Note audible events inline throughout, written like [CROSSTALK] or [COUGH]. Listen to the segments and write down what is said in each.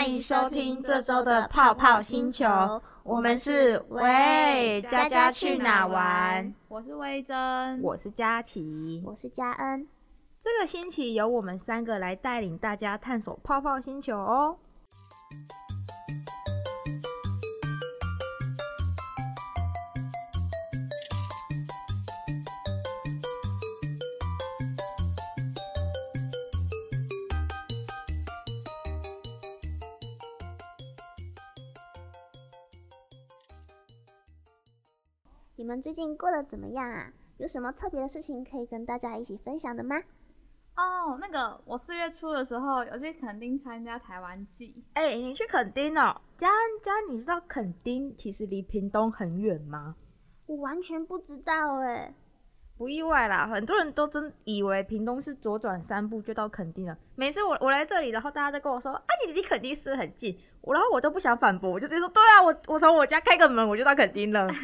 欢迎收听这周的泡泡星球。我们是喂，佳佳去哪玩？我是威珍，我是佳琪，我是佳恩。这个星期由我们三个来带领大家探索泡泡星球哦。你们最近过得怎么样啊？有什么特别的事情可以跟大家一起分享的吗？哦，那个我四月初的时候有去垦丁参加台湾祭。哎、欸，你去垦丁哦？佳恩佳，你知道垦丁其实离屏东很远吗？我完全不知道哎。不意外啦，很多人都真以为屏东是左转三步就到垦丁了。每次我我来这里，然后大家都跟我说啊，你离垦丁是很近，我然后我都不想反驳，我就直接说对啊，我我从我家开个门我就到垦丁了。[LAUGHS]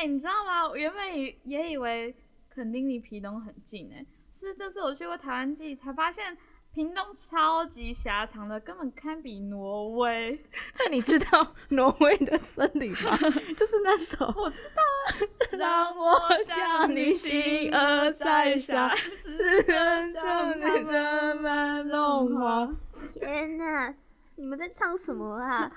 哎、欸，你知道吗？我原本也也以为垦丁离屏东很近，哎，是这次我去过台湾记才发现，屏东超级狭长的，根本堪比挪威。[LAUGHS] 那你知道挪威的森林吗？[LAUGHS] 就是那首。我知道。[LAUGHS] 让我将你心儿摘下，只能将你慢慢融化。天哪，你们在唱什么啊？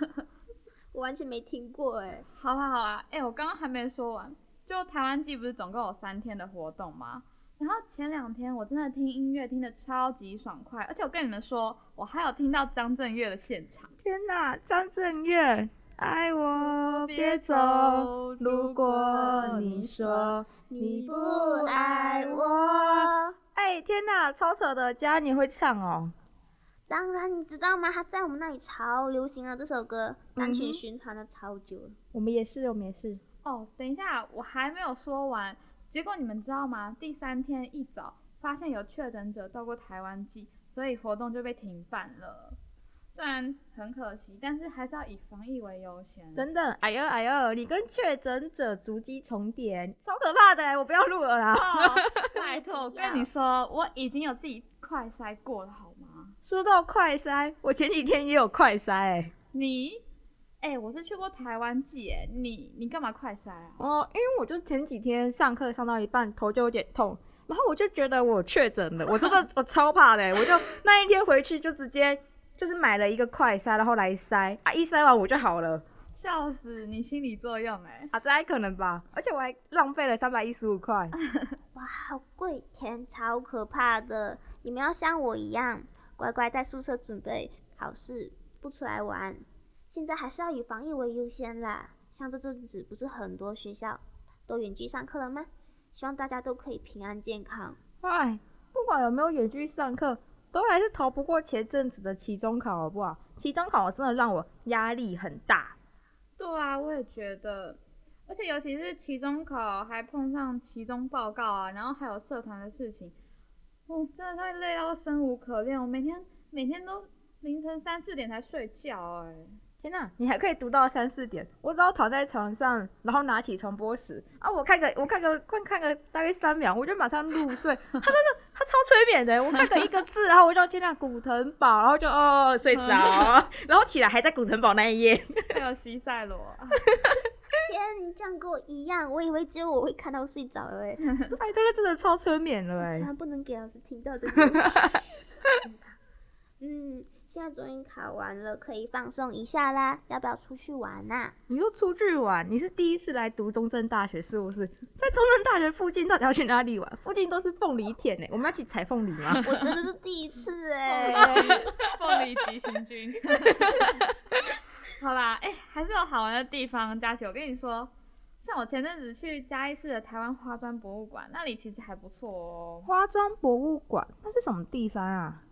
我完全没听过哎，好啊好啊，哎、欸，我刚刚还没说完，就台湾季不是总共有三天的活动吗？然后前两天我真的听音乐听得超级爽快，而且我跟你们说，我还有听到张震岳的现场。天哪，张震岳，爱我别走，如果你说你不爱我，哎、欸，天哪，超扯的，佳你会唱哦。当然，你知道吗？他在我们那里超流行啊这首歌，单曲循环了超久了。我们也是，我们也是。哦，等一下，我还没有说完。结果你们知道吗？第三天一早发现有确诊者到过台湾祭，所以活动就被停办了。虽然很可惜，但是还是要以防疫为优先。真的，哎呦哎呦，你跟确诊者足迹重叠，超可怕的！我不要录了啦。哦、拜托，[LAUGHS] 我跟你说，我已经有自己快筛过了，好吗？说到快筛，我前几天也有快筛哎、欸。你，哎、欸，我是去过台湾祭哎，你你干嘛快筛啊？哦，因为我就前几天上课上到一半，头就有点痛，然后我就觉得我确诊了，我真的 [LAUGHS] 我超怕的，我就那一天回去就直接就是买了一个快筛，然后来筛啊，一筛完我就好了。笑死，你心理作用哎？啊，这还可能吧？而且我还浪费了三百一十五块。哇，好贵，天，超可怕的！你们要像我一样。乖乖在宿舍准备考试，不出来玩。现在还是要以防疫为优先啦。像这阵子不是很多学校都远距上课了吗？希望大家都可以平安健康。哎，不管有没有远距上课，都还是逃不过前阵子的期中考，好不好？期中考真的让我压力很大。对啊，我也觉得。而且尤其是期中考，还碰上期中报告啊，然后还有社团的事情。哦，真的太累到生无可恋，我每天每天都凌晨三四点才睡觉哎！天哪，你还可以读到三四点？我只要躺在床上，然后拿起传播时啊，我看个我看个快看个大概三秒，我就马上入睡。他真的他超催眠的，我看个一个字，然后我就天哪，古腾堡，然后就哦睡着，[LAUGHS] 然后起来还在古腾堡那一页，还有西塞罗。[LAUGHS] 天，你这样跟我一样，我以为只有我会看到睡着了哎。[LAUGHS] 拜托，他真的超催眠了哎。千万不能给老师听到这个。[LAUGHS] 嗯，现在终于考完了，可以放松一下啦。要不要出去玩呐？你又出去玩？你是第一次来读中正大学是不是？在中正大学附近到底要去哪里玩？附近都是凤梨田哎，我们要去采凤梨吗？[LAUGHS] 我真的是第一次哎。凤梨急行军。好啦，哎、欸，还是有好玩的地方。佳琪，我跟你说，像我前阵子去嘉义市的台湾花砖博物馆，那里其实还不错哦。花砖博物馆那是什么地方啊？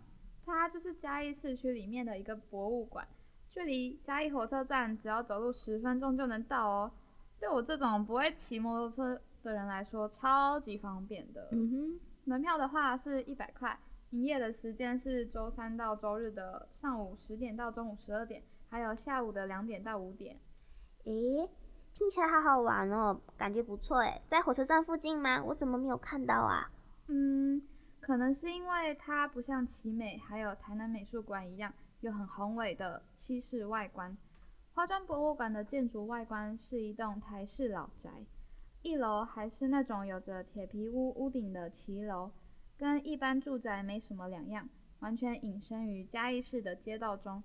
它就是嘉义市区里面的一个博物馆，距离嘉义火车站只要走路十分钟就能到哦。对我这种不会骑摩托车的人来说，超级方便的。嗯哼，门票的话是一百块，营业的时间是周三到周日的上午十点到中午十二点，还有下午的两点到五点。诶。听起来好好玩哦，感觉不错诶，在火车站附近吗？我怎么没有看到啊？嗯，可能是因为它不像奇美还有台南美术馆一样有很宏伟的西式外观。花砖博物馆的建筑外观是一栋台式老宅，一楼还是那种有着铁皮屋屋顶的骑楼，跟一般住宅没什么两样，完全隐身于嘉义市的街道中。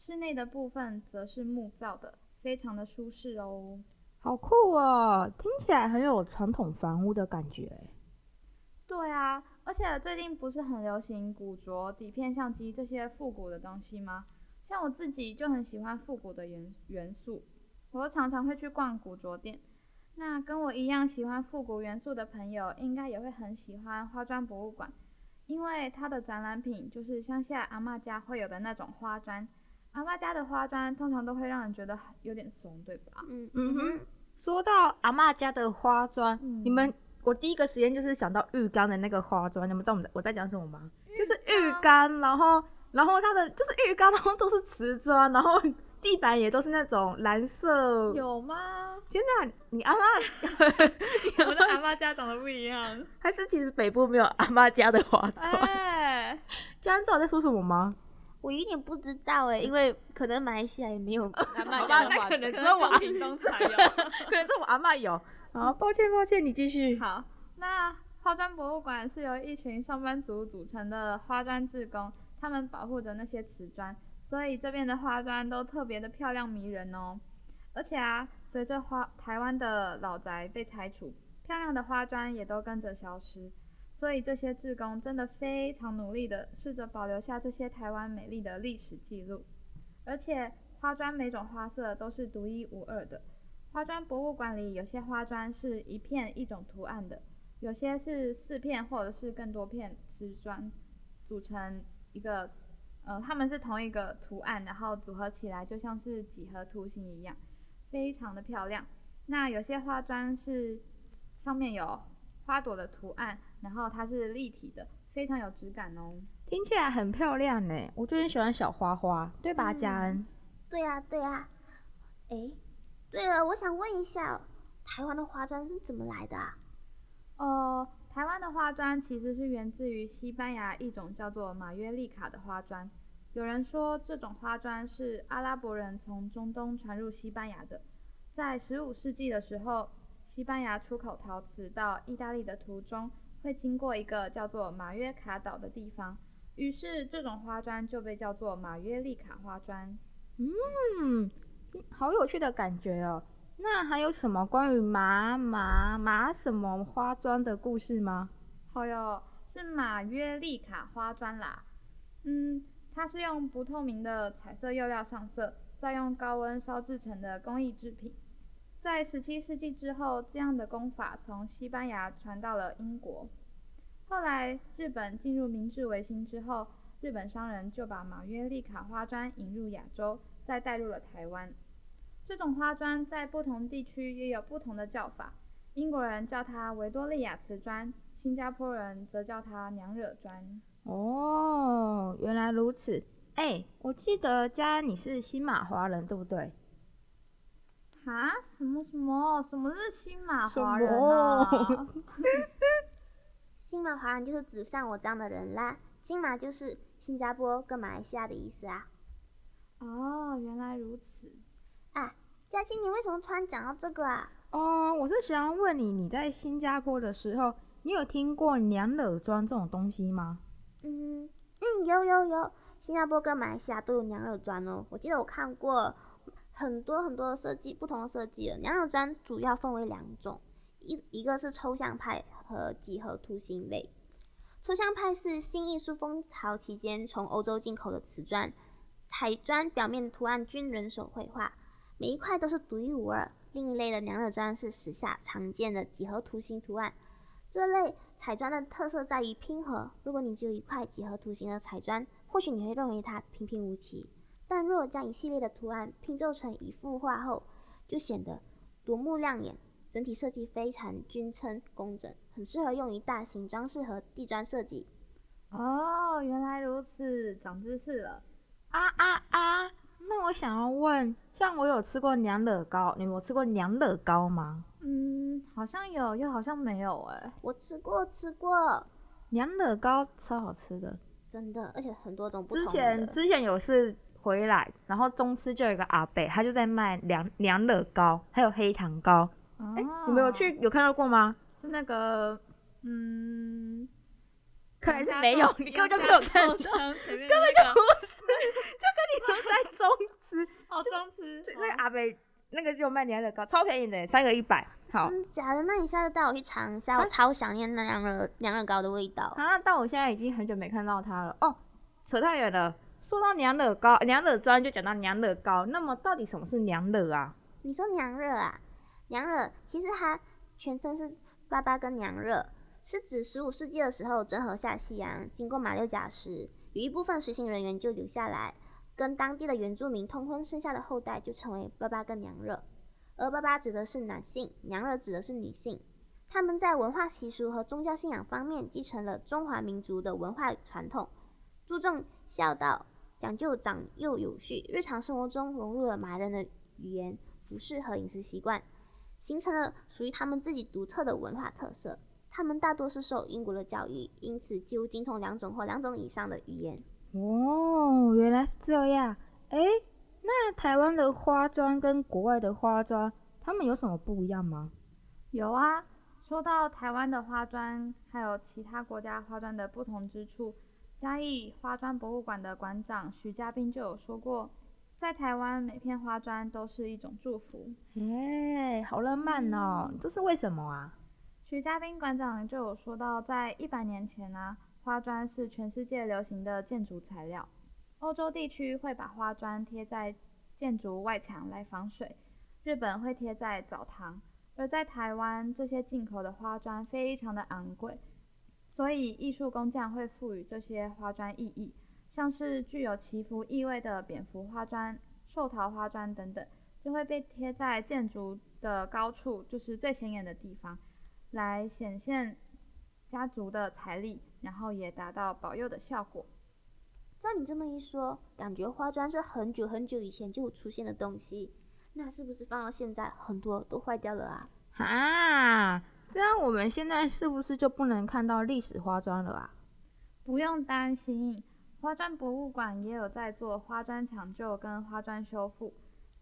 室内的部分则是木造的。非常的舒适哦，好酷哦！听起来很有传统房屋的感觉。对啊，而且最近不是很流行古着、底片相机这些复古的东西吗？像我自己就很喜欢复古的元元素，我常常会去逛古着店。那跟我一样喜欢复古元素的朋友，应该也会很喜欢花砖博物馆，因为它的展览品就是乡下阿嬷家会有的那种花砖。阿嬷家的花砖通常都会让人觉得有点怂，对吧？嗯嗯哼。说到阿嬷家的花砖，嗯、你们我第一个时间就是想到浴缸的那个花砖，你们知道我们我在讲什么吗？就是浴缸，然后然后它的就是浴缸，然后都是瓷砖，然后地板也都是那种蓝色。有吗？天哪，你阿嬷，[LAUGHS] 我的阿嬷家长得不一样，[LAUGHS] 还是其实北部没有阿嬷家的花砖？哎，[LAUGHS] 家人知道我在说什么吗？我有点不知道哎，因为可能马来西亚也没有 [LAUGHS] 阿嬷家的可能只有我阿东才有，[LAUGHS] 可能只有我阿嬷有。[LAUGHS] 好，抱歉抱歉，你继续。好，那花砖博物馆是由一群上班族组成的花砖志工，他们保护着那些瓷砖，所以这边的花砖都特别的漂亮迷人哦。而且啊，随着花台湾的老宅被拆除，漂亮的花砖也都跟着消失。所以这些志工真的非常努力的试着保留下这些台湾美丽的历史记录，而且花砖每种花色都是独一无二的。花砖博物馆里有些花砖是一片一种图案的，有些是四片或者是更多片瓷砖组成一个，呃，它们是同一个图案，然后组合起来就像是几何图形一样，非常的漂亮。那有些花砖是上面有花朵的图案。然后它是立体的，非常有质感哦，听起来很漂亮呢。我就很喜欢小花花，对吧，佳恩、嗯？对呀、啊，对呀、啊。哎，对了，我想问一下，台湾的花砖是怎么来的啊？呃，台湾的花砖其实是源自于西班牙一种叫做马约利卡的花砖。有人说这种花砖是阿拉伯人从中东传入西班牙的，在十五世纪的时候，西班牙出口陶瓷到意大利的途中。会经过一个叫做马约卡岛的地方，于是这种花砖就被叫做马约利卡花砖。嗯，好有趣的感觉哦。那还有什么关于马马马什么花砖的故事吗？好哟，是马约利卡花砖啦。嗯，它是用不透明的彩色釉料上色，再用高温烧制成的工艺制品。在十七世纪之后，这样的工法从西班牙传到了英国。后来日本进入明治维新之后，日本商人就把马约利卡花砖引入亚洲，再带入了台湾。这种花砖在不同地区也有不同的叫法。英国人叫它维多利亚瓷砖，新加坡人则叫它娘惹砖。哦，原来如此。哎，我记得家你是新马华人，对不对？啊？什么什么？什么是新马华人啊？[LAUGHS] 新马华人就是指像我这样的人啦。金马就是新加坡跟马来西亚的意思啊。哦，原来如此。啊，佳琪，你为什么突然讲到这个啊？哦，我是想要问你，你在新加坡的时候，你有听过娘惹砖这种东西吗？嗯嗯，有有有，新加坡跟马来西亚都有娘惹砖哦。我记得我看过。很多很多的设计，不同的设计了。娘惹砖主要分为两种，一一个是抽象派和几何图形类。抽象派是新艺术风潮期间从欧洲进口的瓷砖，彩砖表面图案均人手绘画，每一块都是独一无二，另一类的娘惹砖是时下常见的几何图形图案。这类彩砖的特色在于拼合。如果你只有一块几何图形的彩砖，或许你会认为它平平无奇。但若将一系列的图案拼凑成一幅画后，就显得夺目亮眼。整体设计非常均称工整，很适合用于大型装饰和地砖设计。哦，原来如此，长知识了。啊啊啊！那我想要问，像我有吃过娘惹糕，你们有吃过娘惹糕吗？嗯，好像有，又好像没有哎。我吃过，吃过。娘惹糕超好吃的，真的，而且很多种不同的。之前之前有次回来，然后中吃就有一个阿伯，他就在卖凉凉乐糕，还有黑糖糕。哎、哦，欸，你们有去有看到过吗？是那个，嗯，看来是没有，你根本就没有看到，[LAUGHS] 根本就不是，就跟你们在中吃，[LAUGHS] 哦，中吃，那个阿伯。那个就卖凉乐糕，超便宜的，三个一百。好，真的假的？那你下次带我去尝一下，我超想念那娘惹娘惹糕的味道。啊，但我现在已经很久没看到它了。哦，扯太远了。说到娘惹糕、娘惹砖，就讲到娘惹糕。那么到底什么是娘惹啊？你说娘惹啊？娘惹其实它全称是爸爸跟娘惹，是指十五世纪的时候郑和下西洋，经过马六甲时，有一部分随行人员就留下来。跟当地的原住民通婚生下的后代就成为爸爸跟娘惹，而爸爸指的是男性，娘惹指的是女性。他们在文化习俗和宗教信仰方面继承了中华民族的文化传统，注重孝道，讲究长幼有序，日常生活中融入了马人的语言、服饰和饮食习惯，形成了属于他们自己独特的文化特色。他们大多是受英国的教育，因此几乎精通两种或两种以上的语言。哦，原来是这样。哎，那台湾的花砖跟国外的花砖，他们有什么不一样吗？有啊，说到台湾的花砖，还有其他国家花砖的不同之处，嘉义花砖博物馆的馆长许家斌就有说过，在台湾每片花砖都是一种祝福。哎，好浪漫哦，这是为什么啊？许家斌馆长就有说到，在一百年前啊。花砖是全世界流行的建筑材料。欧洲地区会把花砖贴在建筑外墙来防水，日本会贴在澡堂。而在台湾，这些进口的花砖非常的昂贵，所以艺术工匠会赋予这些花砖意义，像是具有祈福意味的蝙蝠花砖、寿桃花砖等等，就会被贴在建筑的高处，就是最显眼的地方，来显现家族的财力。然后也达到保佑的效果。照你这么一说，感觉花砖是很久很久以前就出现的东西，那是不是放到现在很多都坏掉了啊？啊，这样我们现在是不是就不能看到历史花砖了啊？不用担心，花砖博物馆也有在做花砖抢救跟花砖修复。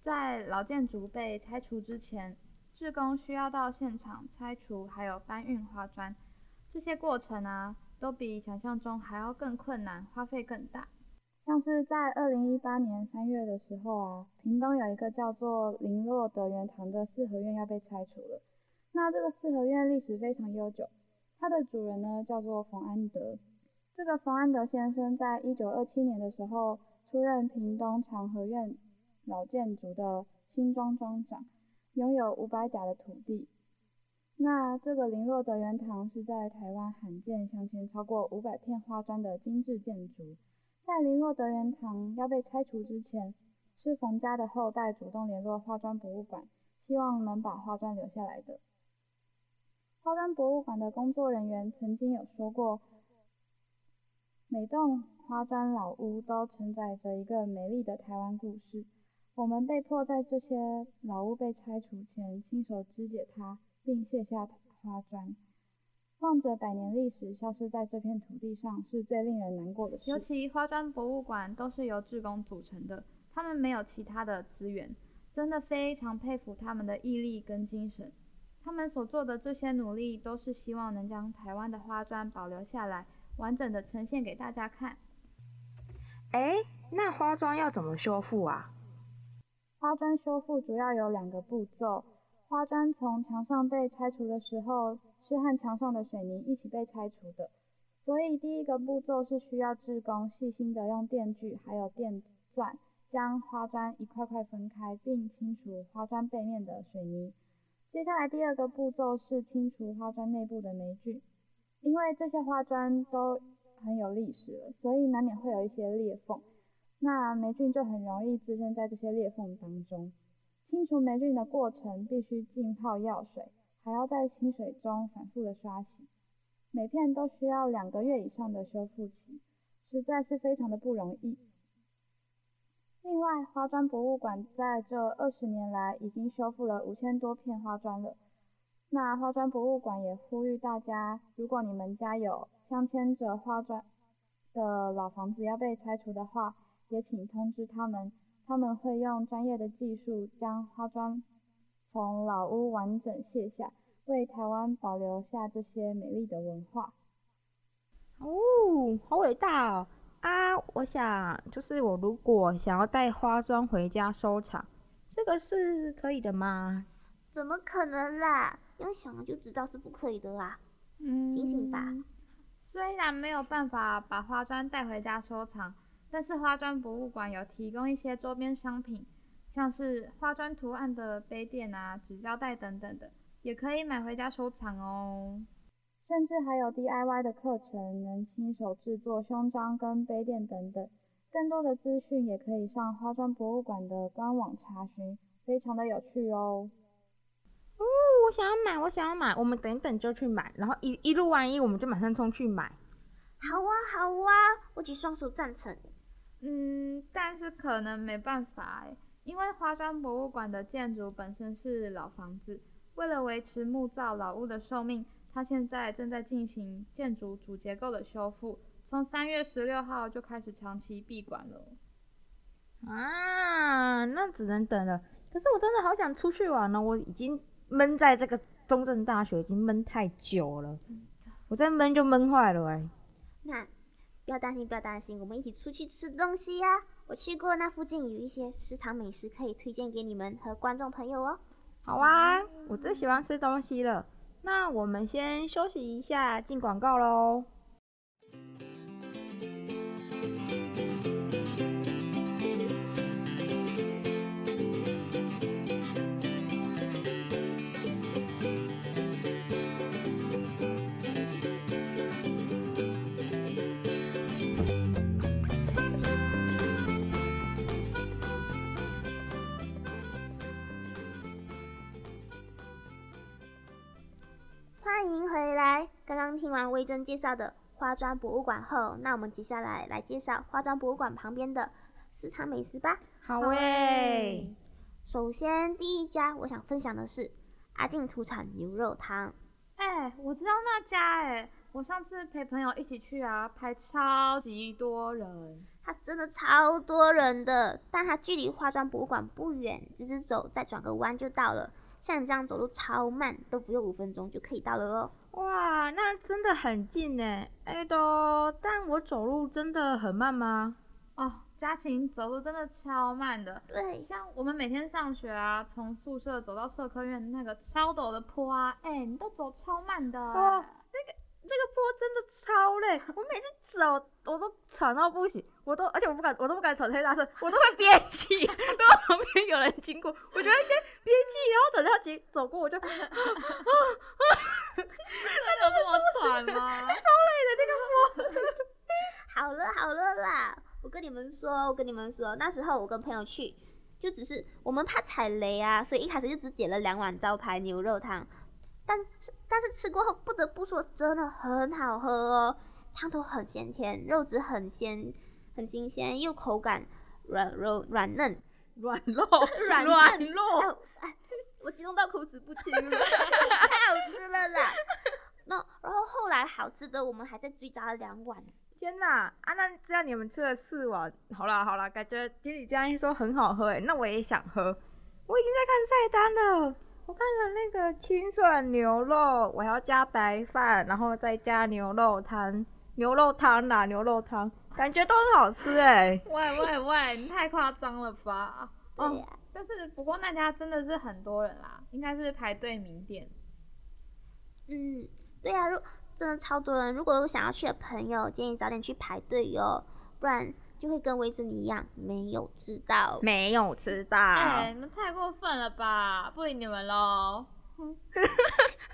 在老建筑被拆除之前，志工需要到现场拆除，还有搬运花砖，这些过程啊。都比想象中还要更困难，花费更大。像是在二零一八年三月的时候啊，屏东有一个叫做林落德元堂的四合院要被拆除了。那这个四合院历史非常悠久，它的主人呢叫做冯安德。这个冯安德先生在一九二七年的时候出任屏东长和院老建筑的新庄庄长，拥有五百甲的土地。那这个林落德元堂是在台湾罕见镶嵌超过五百片花砖的精致建筑。在林落德元堂要被拆除之前，是冯家的后代主动联络花砖博物馆，希望能把花砖留下来的。花砖博物馆的工作人员曾经有说过，每栋花砖老屋都承载着一个美丽的台湾故事。我们被迫在这些老屋被拆除前亲手肢解它。并卸下花砖，望着百年历史消失在这片土地上，是最令人难过的事。尤其花砖博物馆都是由志工组成的，他们没有其他的资源，真的非常佩服他们的毅力跟精神。他们所做的这些努力，都是希望能将台湾的花砖保留下来，完整的呈现给大家看。哎，那花砖要怎么修复啊？花砖修复主要有两个步骤。花砖从墙上被拆除的时候，是和墙上的水泥一起被拆除的，所以第一个步骤是需要志工细心的用电锯还有电钻将花砖一块块分开，并清除花砖背面的水泥。接下来第二个步骤是清除花砖内部的霉菌，因为这些花砖都很有历史了，所以难免会有一些裂缝，那霉菌就很容易滋生在这些裂缝当中。清除霉菌的过程必须浸泡药水，还要在清水中反复的刷洗，每片都需要两个月以上的修复期，实在是非常的不容易。另外，花砖博物馆在这二十年来已经修复了五千多片花砖了。那花砖博物馆也呼吁大家，如果你们家有镶嵌着花砖的老房子要被拆除的话，也请通知他们，他们会用专业的技术将花砖从老屋完整卸下，为台湾保留下这些美丽的文化。哦，好伟大哦！啊，我想就是我如果想要带花砖回家收藏，这个是可以的吗？怎么可能啦？用想了就知道是不可以的啦。嗯，醒醒吧。虽然没有办法把花砖带回家收藏，但是花砖博物馆有提供一些周边商品，像是花砖图案的杯垫啊、纸胶带等等的，也可以买回家收藏哦。甚至还有 DIY 的课程，能亲手制作胸章跟杯垫等等。更多的资讯也可以上花砖博物馆的官网查询，非常的有趣哦。哦，我想要买，我想要买，我们等一等就去买，然后一一录完音，我们就马上冲去买。好啊，好啊，我举双手赞成。嗯，但是可能没办法哎，因为花砖博物馆的建筑本身是老房子，为了维持木造老屋的寿命。他现在正在进行建筑主结构的修复，从三月十六号就开始长期闭馆了。啊，那只能等了。可是我真的好想出去玩呢，我已经闷在这个中正大学已经闷太久了，我再闷就闷坏了哎。那不要担心，不要担心，我们一起出去吃东西呀。我去过那附近有一些食堂美食可以推荐给你们和观众朋友哦。好啊，我最喜欢吃东西了。那我们先休息一下，进广告喽。刚刚听完薇珍介绍的花砖博物馆后，那我们接下来来介绍花砖博物馆旁边的市场美食吧。好诶。首先第一家我想分享的是阿静土产牛肉汤。哎，我知道那家哎，我上次陪朋友一起去啊，排超级多人。它真的超多人的，但它距离花砖博物馆不远，直直走再转个弯就到了。像你这样走路超慢，都不用五分钟就可以到了哦。哇，那真的很近呢。哎都，但我走路真的很慢吗？哦，嘉晴走路真的超慢的。对，像我们每天上学啊，从宿舍走到社科院那个超陡的坡啊，哎，你都走超慢的。哦，那个。坡真的超累，我每次走我都喘到不行，我都而且我不敢，我都不敢喘太大声，我都会憋气。如果旁边有人经过，我就会先憋气，然后等他经走过，我就，啊 [LAUGHS] 啊那有这么喘吗？超累的那个坡。好了好了啦，我跟你们说，我跟你们说，那时候我跟朋友去，就只是我们怕踩雷啊，所以一开始就只点了两碗招牌牛肉汤。但是但是吃过后不得不说真的很好喝哦，汤头很鲜甜，肉质很鲜很新鲜，又口感软柔软嫩，软肉 [LAUGHS] 软嫩肉，哎，我激动到口齿不清了，[LAUGHS] 太好吃了啦！那然后后来好吃的我们还在追加了两碗，天呐啊！那这样你们吃了四碗，好啦好啦，感觉听你这样一说很好喝哎，那我也想喝，我已经在看菜单了。我看了那个清爽牛肉，我还要加白饭，然后再加牛肉汤，牛肉汤啦，牛肉汤，感觉都很好吃哎。喂喂喂，你太夸张了吧？[LAUGHS] 对呀、哦。但是不过那家真的是很多人啦，应该是排队名店。嗯，对呀、啊，如真的超多人，如果有想要去的朋友，建议早点去排队哟，不然就会跟维珍妮一样没有吃到。没有吃到。哎、欸，你们太过分了吧！不理你们喽。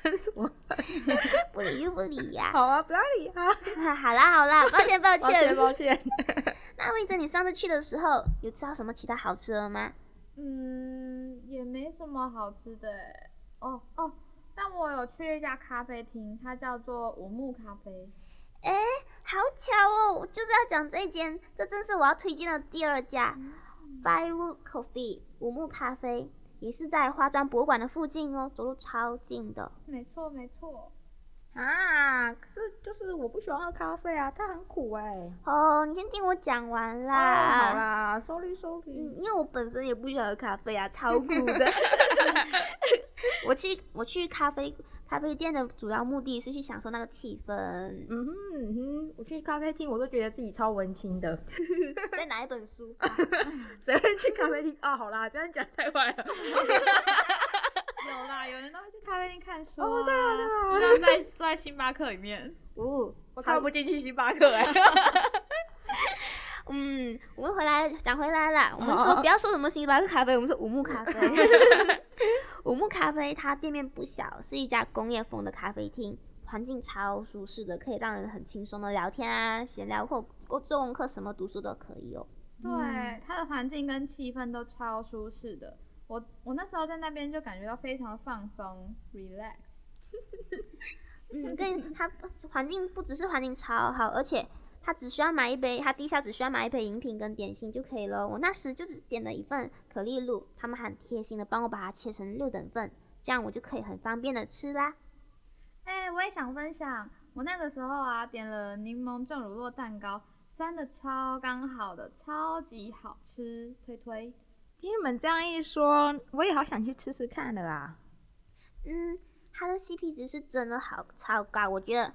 什么？不理又不理呀、啊！[LAUGHS] 好啊，不要理他。[LAUGHS] 好啦好啦，抱歉抱歉抱歉。抱歉 [LAUGHS] 那维珍，你上次去的时候有吃到什么其他好吃的吗？嗯，也没什么好吃的。哦哦，但我有去一家咖啡厅，它叫做五木咖啡。哎、欸，好巧哦！我就是要讲这一间，这正是我要推荐的第二家、嗯、Firewood Coffee 五木咖啡。也是在花砖博物馆的附近哦，走路超近的。没错没错。啊，可是就是我不喜欢喝咖啡啊，它很苦哎、欸。哦，你先听我讲完啦。哦、好啦，sorry sorry。嗯，因为我本身也不喜欢喝咖啡啊，超苦的。[LAUGHS] 我去我去咖啡咖啡店的主要目的是去享受那个气氛。嗯哼嗯哼，我去咖啡厅我都觉得自己超文青的。在哪一本书？[LAUGHS] 谁会去咖啡厅？哦，好啦，这样讲太坏了。[LAUGHS] 有啦，有人都会去咖啡厅看书啊。哦，对啊，对啊。就在坐在星巴克里面。哦，我看不进去星巴克哎。[LAUGHS] 嗯，我们回来讲回来了。我们说不要说什么星巴克咖啡，我们说五木咖啡。五木咖啡它店面不小，是一家工业风的咖啡厅，环境超舒适的，可以让人很轻松的聊天啊、闲聊或做功课，什么读书都可以哦。对，它的环境跟气氛都超舒适的。我我那时候在那边就感觉到非常放松，relax。[LAUGHS] 嗯，对，它环境不只是环境超好，而且。他只需要买一杯，他地下只需要买一杯饮品跟点心就可以了。我那时就只点了一份可丽露，他们很贴心的帮我把它切成六等份，这样我就可以很方便的吃啦。哎、欸，我也想分享，我那个时候啊点了柠檬酱乳酪蛋糕，酸的超刚好的，超级好吃，推推。听你们这样一说，我也好想去吃吃看的啦。嗯，它的 CP 值是真的好超高，我觉得。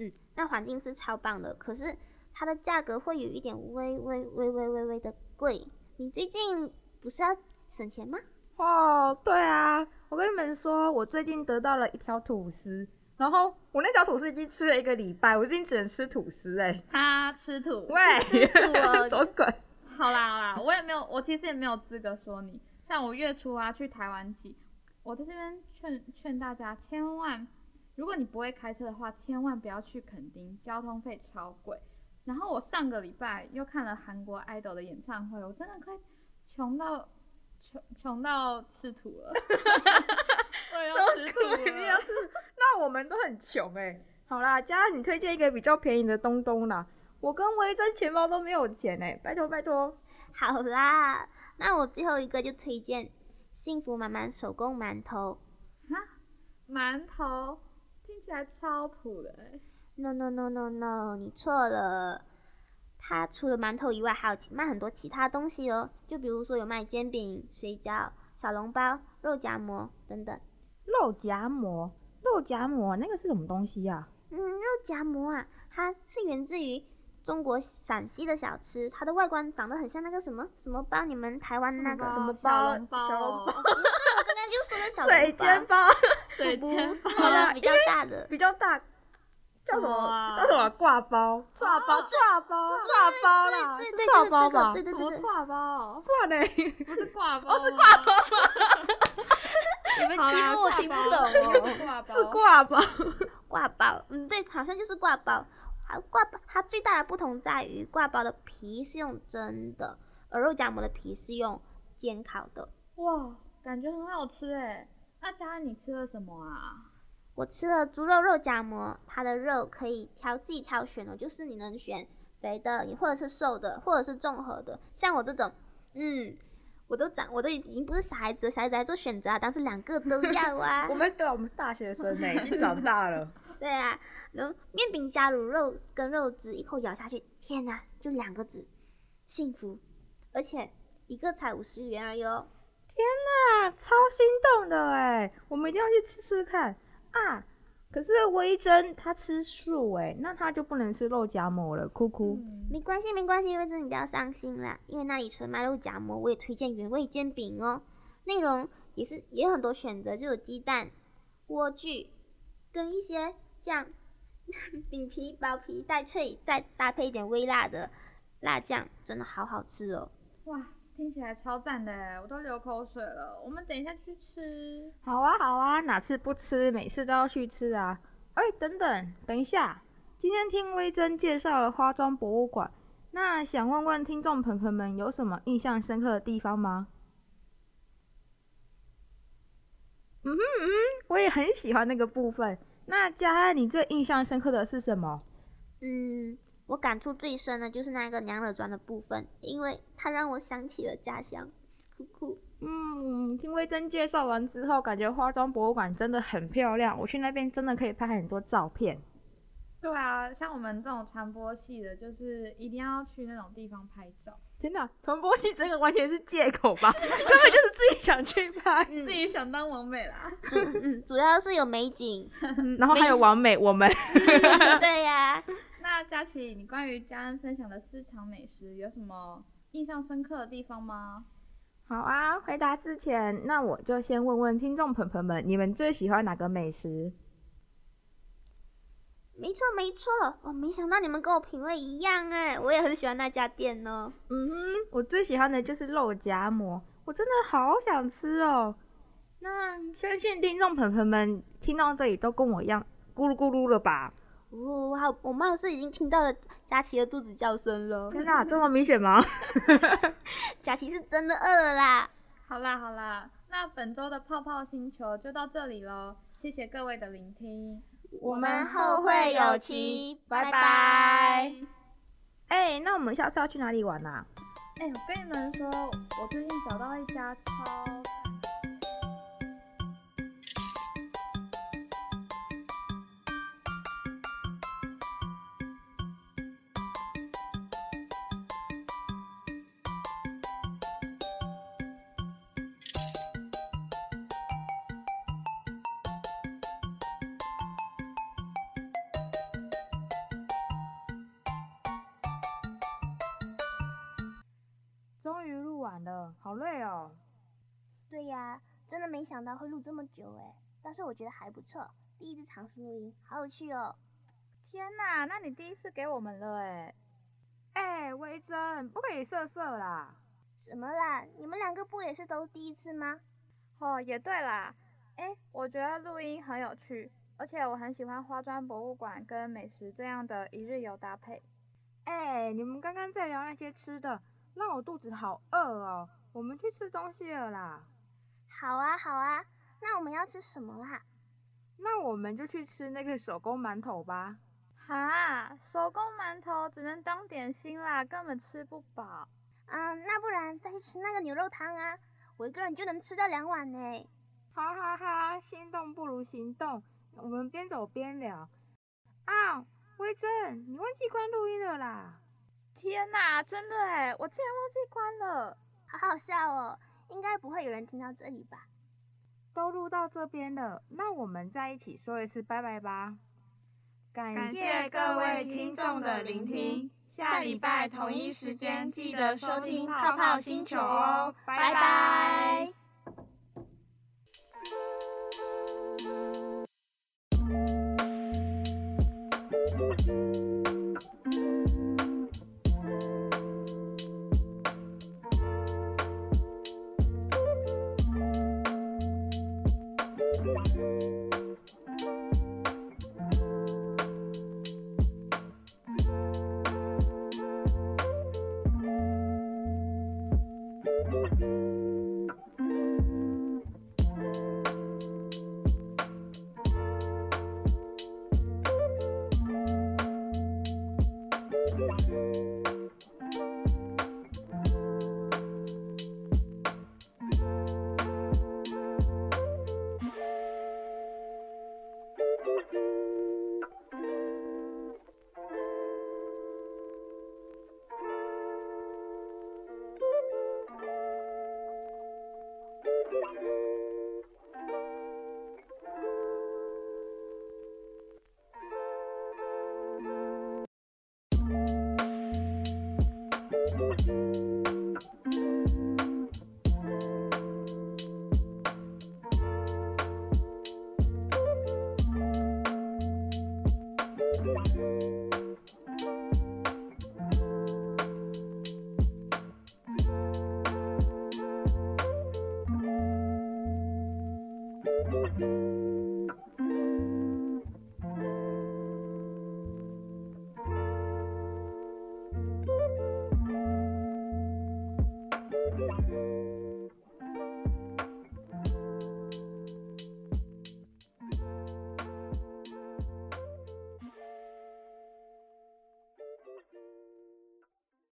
嗯，那环境是超棒的，可是它的价格会有一点微微微微微微的贵。你最近不是要省钱吗？哦，对啊，我跟你们说，我最近得到了一条吐司，然后我那条吐司已经吃了一个礼拜，我最近只能吃吐司哎、欸。他吃土，[LAUGHS] 喂，吃土哦，什么鬼？好啦好啦，我也没有，我其实也没有资格说你。像我月初啊去台湾记，我在这边劝劝大家千万。如果你不会开车的话，千万不要去垦丁，交通费超贵。然后我上个礼拜又看了韩国 idol 的演唱会，我真的快穷到穷穷到吃土了。[LAUGHS] 我也要 [LAUGHS] 吃土了。[LAUGHS] 那我们都很穷哎、欸。好啦，佳，你推荐一个比较便宜的东东啦。我跟维珍钱包都没有钱哎、欸，拜托拜托。好啦，那我最后一个就推荐幸福满满手工馒头。哈，馒头。听起来超普的哎！No no no no no，你错了。它除了馒头以外，还有卖很多其他东西哦。就比如说有卖煎饼、水饺、小笼包、肉夹馍等等。肉夹馍，肉夹馍，那个是什么东西呀、啊？嗯，肉夹馍啊，它是源自于中国陕西的小吃，它的外观长得很像那个什么什么包，你们台湾那个什么包？小笼包。[LAUGHS] 不是，我刚刚就说的小水煎包。水煎不是的，比较大的，[LAUGHS] 比较大，叫什么？啊、叫什么？挂包？挂包？挂包？挂包啦？对对对，就是这个，对对对，挂包？挂呢？不是挂包？哦，是挂包吗？[LAUGHS] 你们题目我听不懂哦。是挂包。挂包，嗯，对，好像就是挂包。还挂包，它最大的不同在于挂包的皮是用蒸的，而肉夹馍的皮是用煎烤的。哇，感觉很好吃哎。那佳恩，你吃了什么啊？我吃了猪肉肉夹馍，它的肉可以挑自己挑选的，就是你能选肥的，你或者是瘦的，或者是综合的。像我这种，嗯，我都长，我都已经不是小孩子，小孩子还做选择啊，但是两个都要啊。[LAUGHS] 我们对，我们大学生呢，已经长大了。[LAUGHS] 对啊，然后面饼加入肉跟肉汁，一口咬下去，天哪，就两个字，幸福，而且一个才五十元而已哦。天呐，超心动的哎！我们一定要去吃吃看啊！可是微珍他吃素哎，那他就不能吃肉夹馍了，哭哭。嗯、没关系没关系，微珍你不要伤心啦，因为那里除了卖肉夹馍，我也推荐原味煎饼哦。内容也是也有很多选择，就有鸡蛋、莴苣跟一些酱，[LAUGHS] 饼皮薄皮带脆，再搭配一点微辣的辣酱真的好好吃哦。哇，听起来超赞的，我都流口水了。我们等一下去吃。好啊，好啊，哪次不吃，每次都要去吃啊。哎，等等，等一下，今天听微珍介绍了花妆博物馆，那想问问听众朋友们有什么印象深刻的地方吗？嗯哼嗯哼，我也很喜欢那个部分。那佳安，你最印象深刻的是什么？嗯，我感触最深的就是那个娘惹砖的部分，因为它让我想起了家乡。酷酷。嗯，听魏真介绍完之后，感觉花妆博物馆真的很漂亮。我去那边真的可以拍很多照片。对啊，像我们这种传播系的，就是一定要去那种地方拍照。天哪，传播系这个完全是借口吧？[LAUGHS] 根本就是自己想去拍，自己想当完美啦。主嗯，主要是有美景，[LAUGHS] 然后还有完美我们。[LAUGHS] 对呀、啊。那佳琪，你关于佳恩分享的私藏美食有什么印象深刻的地方吗？好啊，回答之前，那我就先问问听众朋友们，你们最喜欢哪个美食？没错没错，我没想到你们跟我品味一样哎，我也很喜欢那家店哦。嗯哼，我最喜欢的就是肉夹馍，我真的好想吃哦。那相信听众朋友们听到这里都跟我一样咕噜咕噜了吧？哦，好，我貌似已经听到了佳琪的肚子叫声了。天哪，这么明显吗？[LAUGHS] 佳琪是真的饿了啦。好啦好啦，那本周的泡泡星球就到这里喽，谢谢各位的聆听。我们后会有期，拜拜。哎、欸，那我们下次要去哪里玩啊？哎、欸，我跟你们说，我最近找到一家超。真的没想到会录这么久哎，但是我觉得还不错，第一次尝试录音，好有趣哦。天哪，那你第一次给我们了哎。哎，微真，不可以色色啦。什么啦？你们两个不也是都第一次吗？哦，也对啦。哎，我觉得录音很有趣，而且我很喜欢花砖博物馆跟美食这样的一日游搭配。哎，你们刚刚在聊那些吃的。让我肚子好饿哦，我们去吃东西了啦。好啊，好啊，那我们要吃什么啦？那我们就去吃那个手工馒头吧。哈，手工馒头只能当点心啦，根本吃不饱。嗯，那不然再去吃那个牛肉汤啊，我一个人就能吃掉两碗呢。哈哈哈，心动不如行动，我们边走边聊。啊，威珍，你忘记关录音了啦。天呐，真的哎，我竟然忘记关了，好好笑哦！应该不会有人听到这里吧？都录到这边了那我们再一起说一次拜拜吧。感谢各位听众的聆听下礼拜同一时间记得收听泡泡星球哦拜。拜。